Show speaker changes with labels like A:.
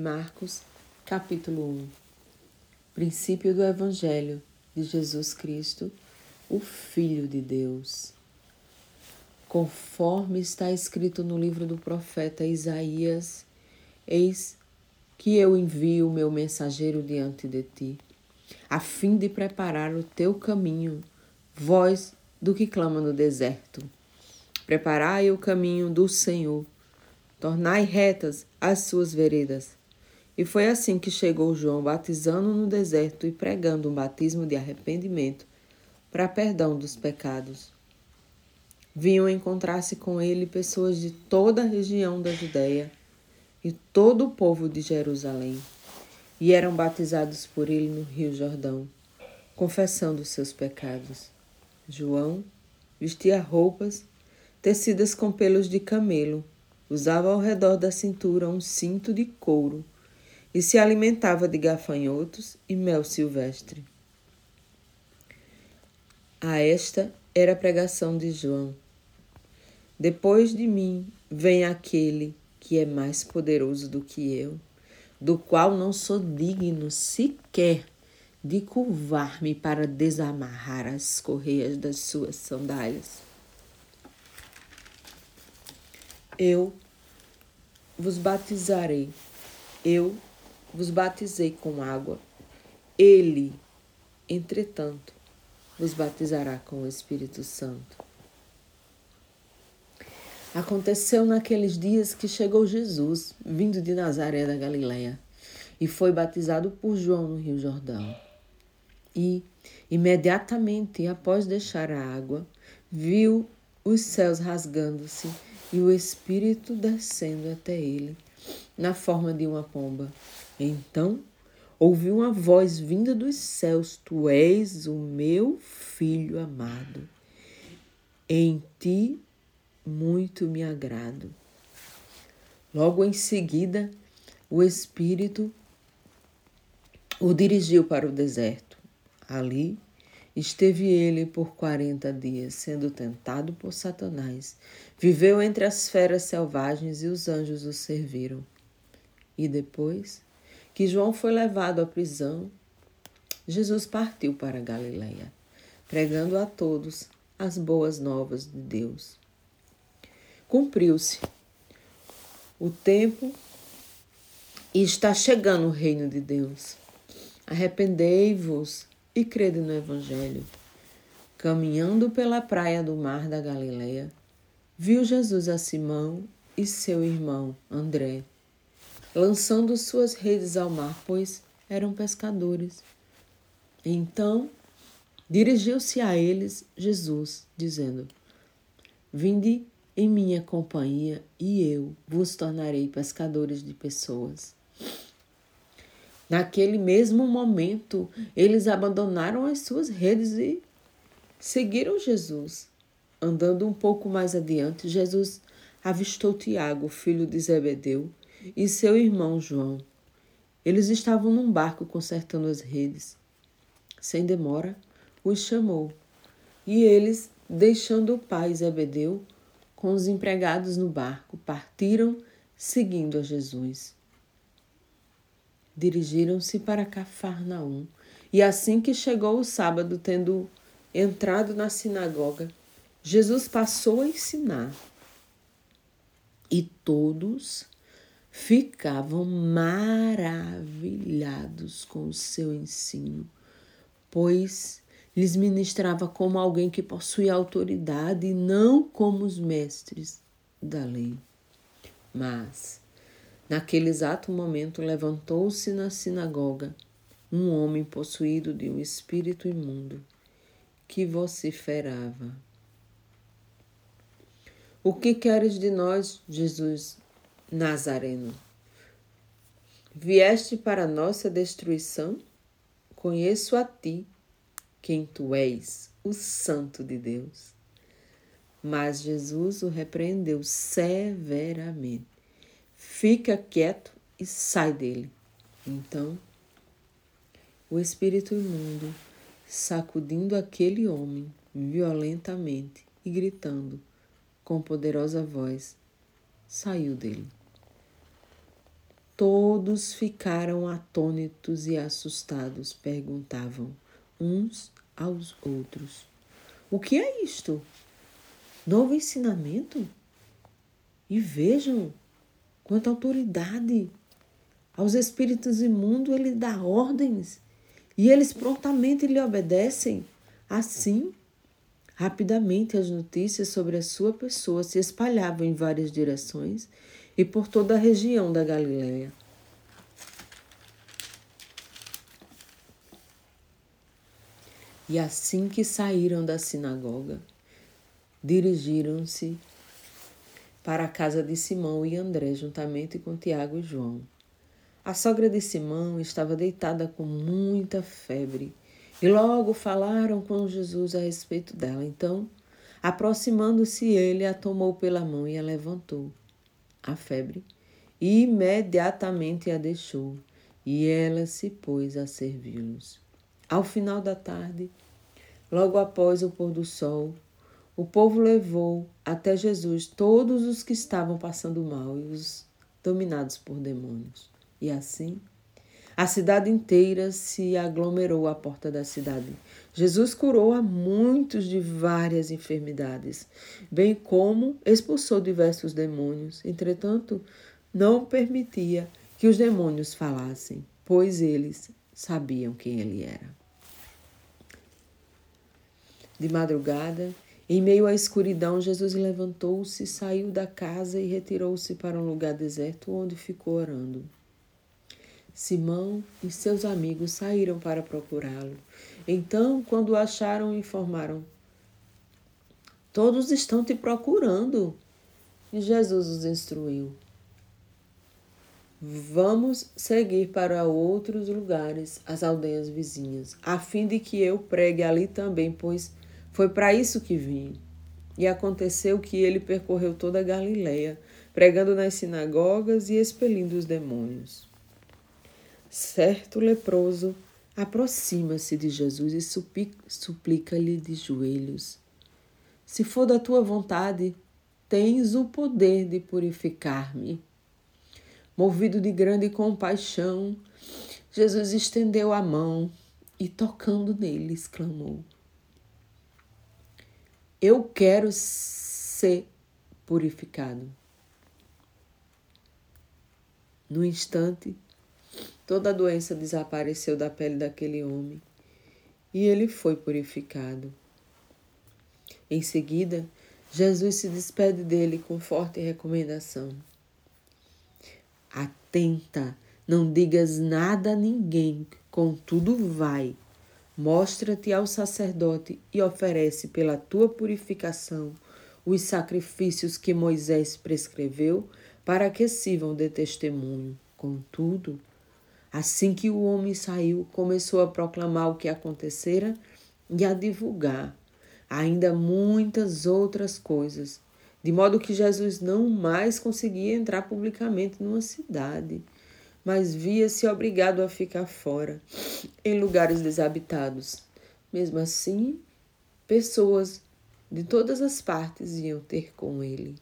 A: Marcos, capítulo 1 Princípio do Evangelho de Jesus Cristo, o Filho de Deus. Conforme está escrito no livro do profeta Isaías, eis que eu envio o meu mensageiro diante de ti, a fim de preparar o teu caminho, voz do que clama no deserto. Preparai o caminho do Senhor, tornai retas as suas veredas. E foi assim que chegou João batizando no deserto e pregando um batismo de arrependimento para perdão dos pecados. Vinham encontrar-se com ele pessoas de toda a região da Judéia e todo o povo de Jerusalém, e eram batizados por ele no Rio Jordão, confessando seus pecados. João vestia roupas tecidas com pelos de camelo, usava ao redor da cintura um cinto de couro e se alimentava de gafanhotos e mel silvestre. A esta era a pregação de João. Depois de mim vem aquele que é mais poderoso do que eu, do qual não sou digno sequer de curvar-me para desamarrar as correias das suas sandálias. Eu vos batizarei, eu vos batizei com água. Ele, entretanto, vos batizará com o Espírito Santo. Aconteceu naqueles dias que chegou Jesus, vindo de Nazaré da Galiléia, e foi batizado por João no Rio Jordão. E, imediatamente após deixar a água, viu os céus rasgando-se e o Espírito descendo até ele, na forma de uma pomba. Então ouviu uma voz vinda dos céus: Tu és o meu filho amado. Em ti muito me agrado. Logo em seguida, o Espírito o dirigiu para o deserto. Ali Esteve ele por quarenta dias, sendo tentado por Satanás. Viveu entre as feras selvagens e os anjos o serviram. E depois que João foi levado à prisão, Jesus partiu para Galiléia, pregando a todos as boas novas de Deus. Cumpriu-se o tempo e está chegando o reino de Deus. Arrependei-vos e crede no Evangelho. Caminhando pela praia do mar da Galileia, viu Jesus a Simão e seu irmão André, lançando suas redes ao mar, pois eram pescadores. Então dirigiu-se a eles Jesus, dizendo: Vinde em minha companhia e eu vos tornarei pescadores de pessoas. Naquele mesmo momento, eles abandonaram as suas redes e seguiram Jesus. Andando um pouco mais adiante, Jesus avistou Tiago, filho de Zebedeu, e seu irmão João. Eles estavam num barco consertando as redes. Sem demora, os chamou. E eles, deixando o pai Zebedeu com os empregados no barco, partiram seguindo a Jesus dirigiram-se para Cafarnaum. E assim que chegou o sábado, tendo entrado na sinagoga, Jesus passou a ensinar. E todos ficavam maravilhados com o seu ensino, pois lhes ministrava como alguém que possuía autoridade e não como os mestres da lei. Mas Naquele exato momento levantou-se na sinagoga um homem possuído de um espírito imundo que vociferava. O que queres de nós, Jesus Nazareno? Vieste para nossa destruição? Conheço a ti, quem tu és, o Santo de Deus. Mas Jesus o repreendeu severamente fica quieto e sai dele. Então, o espírito imundo, sacudindo aquele homem violentamente e gritando com poderosa voz, saiu dele. Todos ficaram atônitos e assustados, perguntavam uns aos outros: O que é isto? Novo ensinamento? E vejam quanta autoridade aos espíritos imundos ele dá ordens e eles prontamente lhe obedecem. Assim, rapidamente as notícias sobre a sua pessoa se espalhavam em várias direções e por toda a região da Galiléia. E assim que saíram da sinagoga, dirigiram-se para a casa de Simão e André, juntamente com Tiago e João. A sogra de Simão estava deitada com muita febre e logo falaram com Jesus a respeito dela. Então, aproximando-se ele, a tomou pela mão e a levantou. A febre imediatamente a deixou e ela se pôs a servi-los. Ao final da tarde, logo após o pôr do sol, o povo levou até Jesus todos os que estavam passando mal e os dominados por demônios. E assim, a cidade inteira se aglomerou à porta da cidade. Jesus curou a muitos de várias enfermidades, bem como expulsou diversos demônios. Entretanto, não permitia que os demônios falassem, pois eles sabiam quem ele era. De madrugada, em meio à escuridão, Jesus levantou-se, saiu da casa e retirou-se para um lugar deserto, onde ficou orando. Simão e seus amigos saíram para procurá-lo. Então, quando o acharam, informaram: Todos estão te procurando. E Jesus os instruiu: Vamos seguir para outros lugares, as aldeias vizinhas, a fim de que eu pregue ali também, pois foi para isso que vim. E aconteceu que ele percorreu toda a Galileia, pregando nas sinagogas e expelindo os demônios. Certo leproso aproxima-se de Jesus e suplica-lhe de joelhos: Se for da tua vontade, tens o poder de purificar-me. Movido de grande compaixão, Jesus estendeu a mão e, tocando nele, exclamou: Eu quero ser purificado. No instante, Toda a doença desapareceu da pele daquele homem e ele foi purificado. Em seguida, Jesus se despede dele com forte recomendação. Atenta, não digas nada a ninguém, contudo, vai. Mostra-te ao sacerdote e oferece pela tua purificação os sacrifícios que Moisés prescreveu para que sirvam de testemunho. Contudo, Assim que o homem saiu, começou a proclamar o que acontecera e a divulgar ainda muitas outras coisas, de modo que Jesus não mais conseguia entrar publicamente numa cidade, mas via-se obrigado a ficar fora, em lugares desabitados. Mesmo assim, pessoas de todas as partes iam ter com ele.